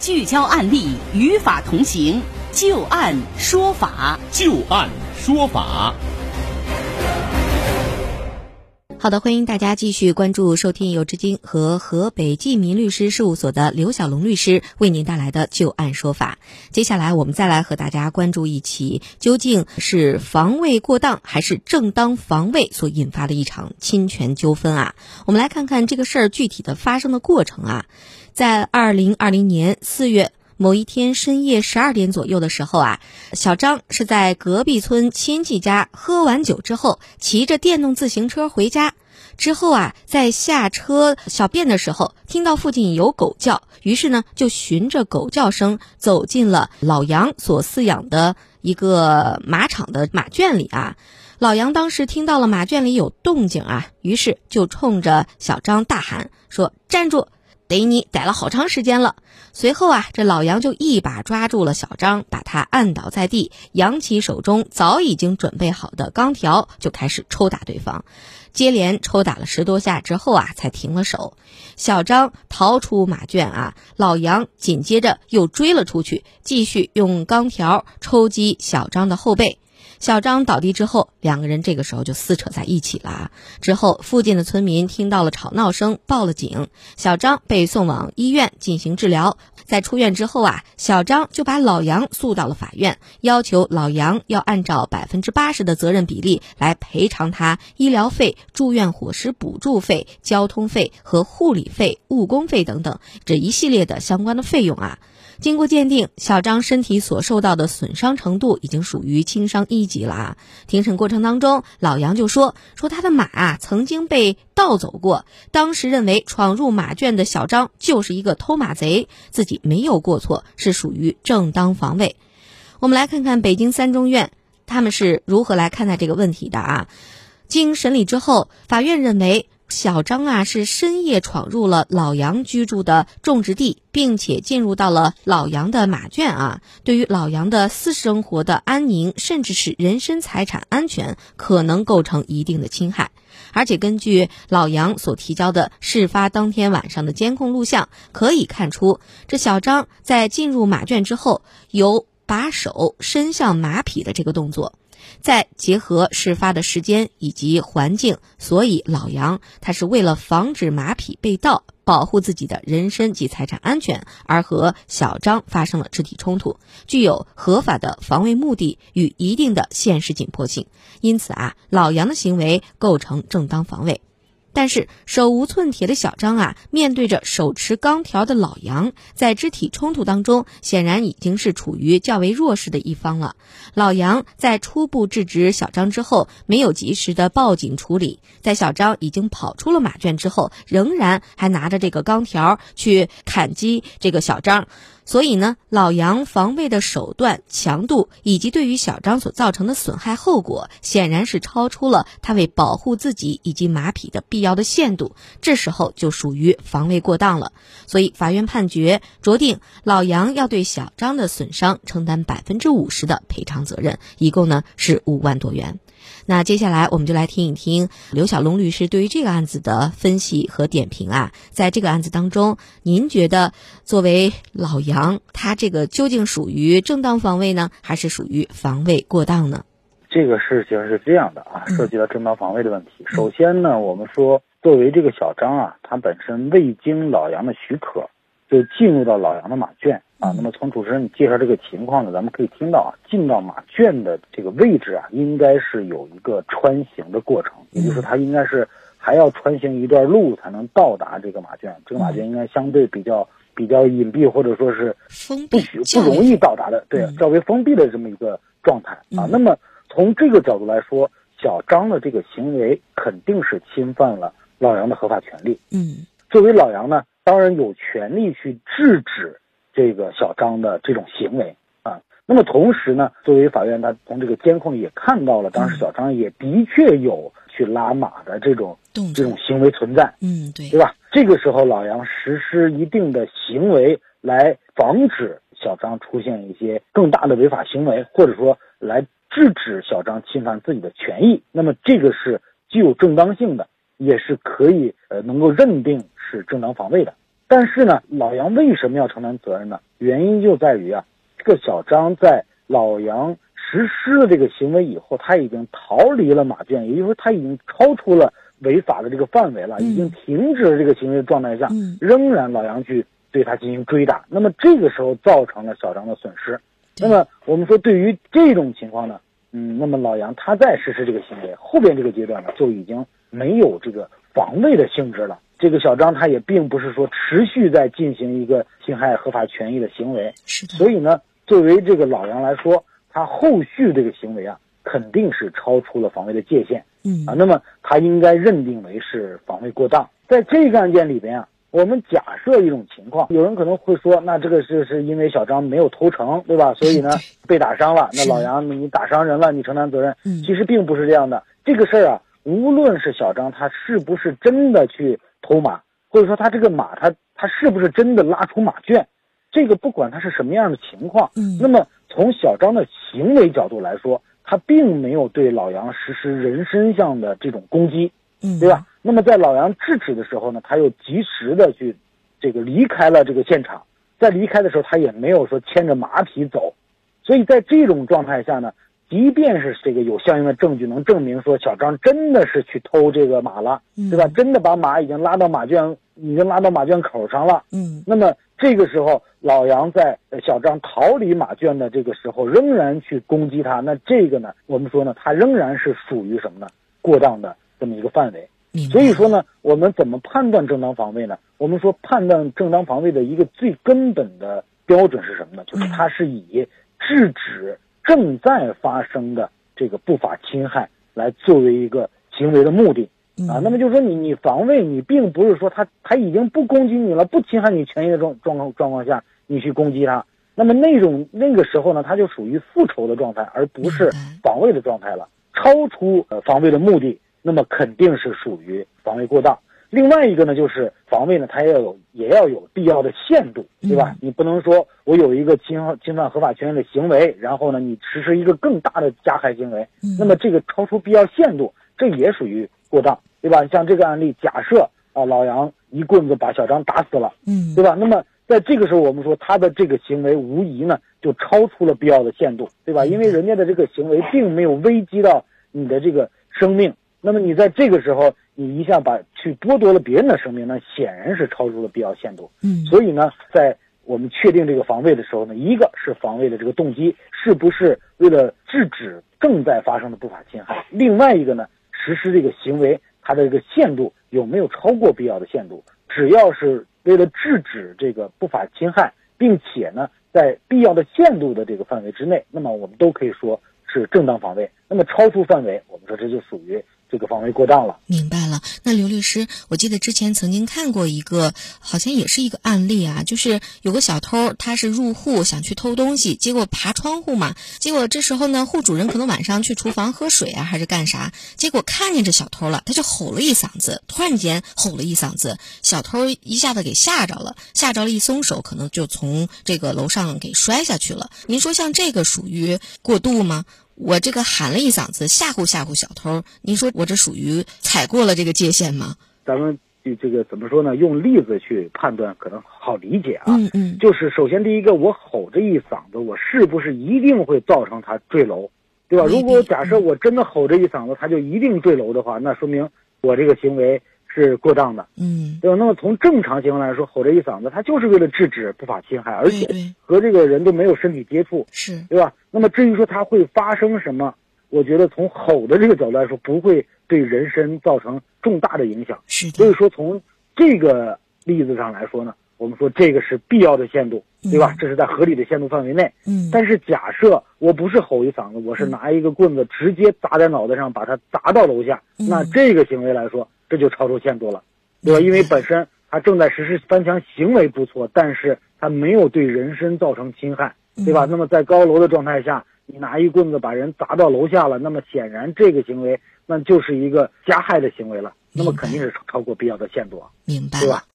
聚焦案例，与法同行，就案说法，就案说法。好的，欢迎大家继续关注收听由知金和河北济民律师事务所的刘小龙律师为您带来的就案说法。接下来，我们再来和大家关注一起，究竟是防卫过当还是正当防卫所引发的一场侵权纠纷啊？我们来看看这个事儿具体的发生的过程啊。在二零二零年四月某一天深夜十二点左右的时候啊，小张是在隔壁村亲戚家喝完酒之后，骑着电动自行车回家。之后啊，在下车小便的时候，听到附近有狗叫，于是呢，就循着狗叫声走进了老杨所饲养的一个马场的马圈里啊。老杨当时听到了马圈里有动静啊，于是就冲着小张大喊说：“站住！”逮你逮了好长时间了。随后啊，这老杨就一把抓住了小张，把他按倒在地，扬起手中早已经准备好的钢条，就开始抽打对方。接连抽打了十多下之后啊，才停了手。小张逃出马圈啊，老杨紧接着又追了出去，继续用钢条抽击小张的后背。小张倒地之后，两个人这个时候就撕扯在一起了。之后，附近的村民听到了吵闹声，报了警。小张被送往医院进行治疗。在出院之后啊，小张就把老杨诉到了法院，要求老杨要按照百分之八十的责任比例来赔偿他医疗费、住院伙食补助费、交通费和护理费、误工费等等这一系列的相关的费用啊。经过鉴定，小张身体所受到的损伤程度已经属于轻伤一级了啊！庭审过程当中，老杨就说说他的马啊曾经被盗走过，当时认为闯入马圈的小张就是一个偷马贼，自己没有过错，是属于正当防卫。我们来看看北京三中院他们是如何来看待这个问题的啊？经审理之后，法院认为。小张啊，是深夜闯入了老杨居住的种植地，并且进入到了老杨的马圈啊。对于老杨的私生活的安宁，甚至是人身财产安全，可能构成一定的侵害。而且根据老杨所提交的事发当天晚上的监控录像，可以看出，这小张在进入马圈之后，有把手伸向马匹的这个动作。再结合事发的时间以及环境，所以老杨他是为了防止马匹被盗，保护自己的人身及财产安全，而和小张发生了肢体冲突，具有合法的防卫目的与一定的现实紧迫性，因此啊，老杨的行为构成正当防卫。但是手无寸铁的小张啊，面对着手持钢条的老杨，在肢体冲突当中，显然已经是处于较为弱势的一方了。老杨在初步制止小张之后，没有及时的报警处理，在小张已经跑出了马圈之后，仍然还拿着这个钢条去砍击这个小张。所以呢，老杨防卫的手段、强度以及对于小张所造成的损害后果，显然是超出了他为保护自己以及马匹的必要的限度。这时候就属于防卫过当了。所以法院判决酌定，老杨要对小张的损伤承担百分之五十的赔偿责任，一共呢是五万多元。那接下来我们就来听一听刘小龙律师对于这个案子的分析和点评啊。在这个案子当中，您觉得作为老杨，他这个究竟属于正当防卫呢，还是属于防卫过当呢？这个事情是这样的啊，涉及到正当防卫的问题。首先呢，我们说作为这个小张啊，他本身未经老杨的许可就进入到老杨的马圈。啊，那么从主持人你介绍这个情况呢，咱们可以听到啊，进到马圈的这个位置啊，应该是有一个穿行的过程，也就是说，它应该是还要穿行一段路才能到达这个马圈。这个马圈应该相对比较比较隐蔽，或者说是不许不容易到达的，对，较为封闭的这么一个状态啊。那么从这个角度来说，小张的这个行为肯定是侵犯了老杨的合法权利。嗯，作为老杨呢，当然有权利去制止。这个小张的这种行为啊，那么同时呢，作为法院，他从这个监控也看到了，当时小张也的确有去拉马的这种这种行为存在，嗯，对，对吧？这个时候，老杨实施一定的行为来防止小张出现一些更大的违法行为，或者说来制止小张侵犯自己的权益，那么这个是具有正当性的，也是可以呃能够认定是正当防卫的。但是呢，老杨为什么要承担责任呢？原因就在于啊，这个小张在老杨实施了这个行为以后，他已经逃离了马圈，也就是说他已经超出了违法的这个范围了，嗯已经停止了这个行为的状态下，嗯仍然老杨去对他进行追打，那么这个时候造成了小张的损失。那么我们说，对于这种情况呢，嗯，那么老杨他在实施这个行为后边这个阶段呢，就已经没有这个防卫的性质了。这个小张他也并不是说持续在进行一个侵害合法权益的行为，是的，所以呢，作为这个老杨来说，他后续这个行为啊，肯定是超出了防卫的界限嗯啊。那么他应该认定为是防卫过当。在这个案件里边啊，我们假设一种情况，有人可能会说，那这个是是因为小张没有投诚，对吧？所以呢被打伤了，那老杨你打伤人了，你承担责任。嗯其实并不是这样的。这个事儿啊，无论是小张他是不是真的去偷马，或者说他这个马他他是不是真的拉出马圈，这个不管他是什么样的情况，嗯那么从小张的行为角度来说，他并没有对老杨实施人身上的这种攻击，嗯，对吧？那么在老杨制止的时候呢，他又及时的去这个离开了这个现场，在离开的时候，他也没有说牵着马匹走，所以在这种状态下呢，即便是这个有相应的证据能证明说小张真的是去偷这个马了，嗯对吧？真的把马已经拉到马圈，已经拉到马圈口上了，嗯那么这个时候，老杨在呃小张逃离马圈的这个时候，仍然去攻击他，那这个呢，我们说呢，他仍然是属于什么呢？过当的这么一个范围。所以说呢，我们怎么判断正当防卫呢？我们说判断正当防卫的一个最根本的标准是什么呢？就是它是以制止正在发生的这个不法侵害来作为一个行为的目的。啊，嗯那么就是说你你防卫，你并不是说他他已经不攻击你了，不侵害你权益的状状况状况下，你去攻击他，那么那种那个时候呢，他就属于复仇的状态，而不是防卫的状态了，超出呃防卫的目的，那么肯定是属于防卫过当。另外一个呢，就是防卫呢，它也要有也要有必要的限度，对吧？嗯你不能说我有一个侵犯侵犯合法权益的行为，然后呢，你实施一个更大的加害行为，嗯那么这个超出必要限度，这也属于过当，对吧？像这个案例，假设啊老杨一棍子把小张打死了，嗯对吧？那么在这个时候，我们说他的这个行为无疑呢就超出了必要的限度，对吧？因为人家的这个行为并没有危及到你的这个生命，那么你在这个时候你一下把去剥夺了别人的生命，那显然是超出了必要限度。嗯所以呢，在我们确定这个防卫的时候呢，一个是防卫的这个动机是不是为了制止正在发生的不法侵害，另外一个呢，实施这个行为它的这个限度有没有超过必要的限度？只要是为了制止这个不法侵害，并且呢，在必要的限度的这个范围之内，那么我们都可以说是正当防卫。那么超出范围，我们说这就属于这个防卫过当了。明白了。那刘律师，我记得之前曾经看过一个，好像也是一个案例啊，就是有个小偷，他是入户想去偷东西，结果爬窗户嘛，结果这时候呢，户主人可能晚上去厨房喝水啊，还是干啥，结果看见这小偷了，他就吼了一嗓子，突然间吼了一嗓子，小偷一下子给吓着了，吓着了，一松手，可能就从这个楼上给摔下去了。您说像这个属于过度吗？我这个喊了一嗓子，吓唬吓唬小偷，您说我这属于踩过了这个界限吗？咱们这这个怎么说呢？用例子去判断可能好理解啊。嗯嗯就是首先第一个，我吼这一嗓子，我是不是一定会造成他坠楼，对吧？如果假设我真的吼这一嗓子，他就一定坠楼的话，那说明我这个行为是过当的，嗯，对吧？那么从正常情况来说，吼这一嗓子，他就是为了制止不法侵害，而且和这个人都没有身体接触，是对吧？那么至于说它会发生什么，我觉得从吼的这个角度来说，不会对人身造成重大的影响。是所以，说从这个例子上来说呢，我们说这个是必要的限度，对吧嗯？这是在合理的限度范围内。嗯但是假设我不是吼一嗓子，我是拿一个棍子直接砸在脑袋上，把他砸到楼下，嗯那这个行为来说，这就超出限度了，对吧？因为本身他正在实施翻墙行为不错，但是他没有对人身造成侵害，对吧？嗯那么在高楼的状态下，你拿一棍子把人砸到楼下了，那么显然这个行为那就是一个加害的行为了，那么肯定是超过必要的限度啊。明白对吧。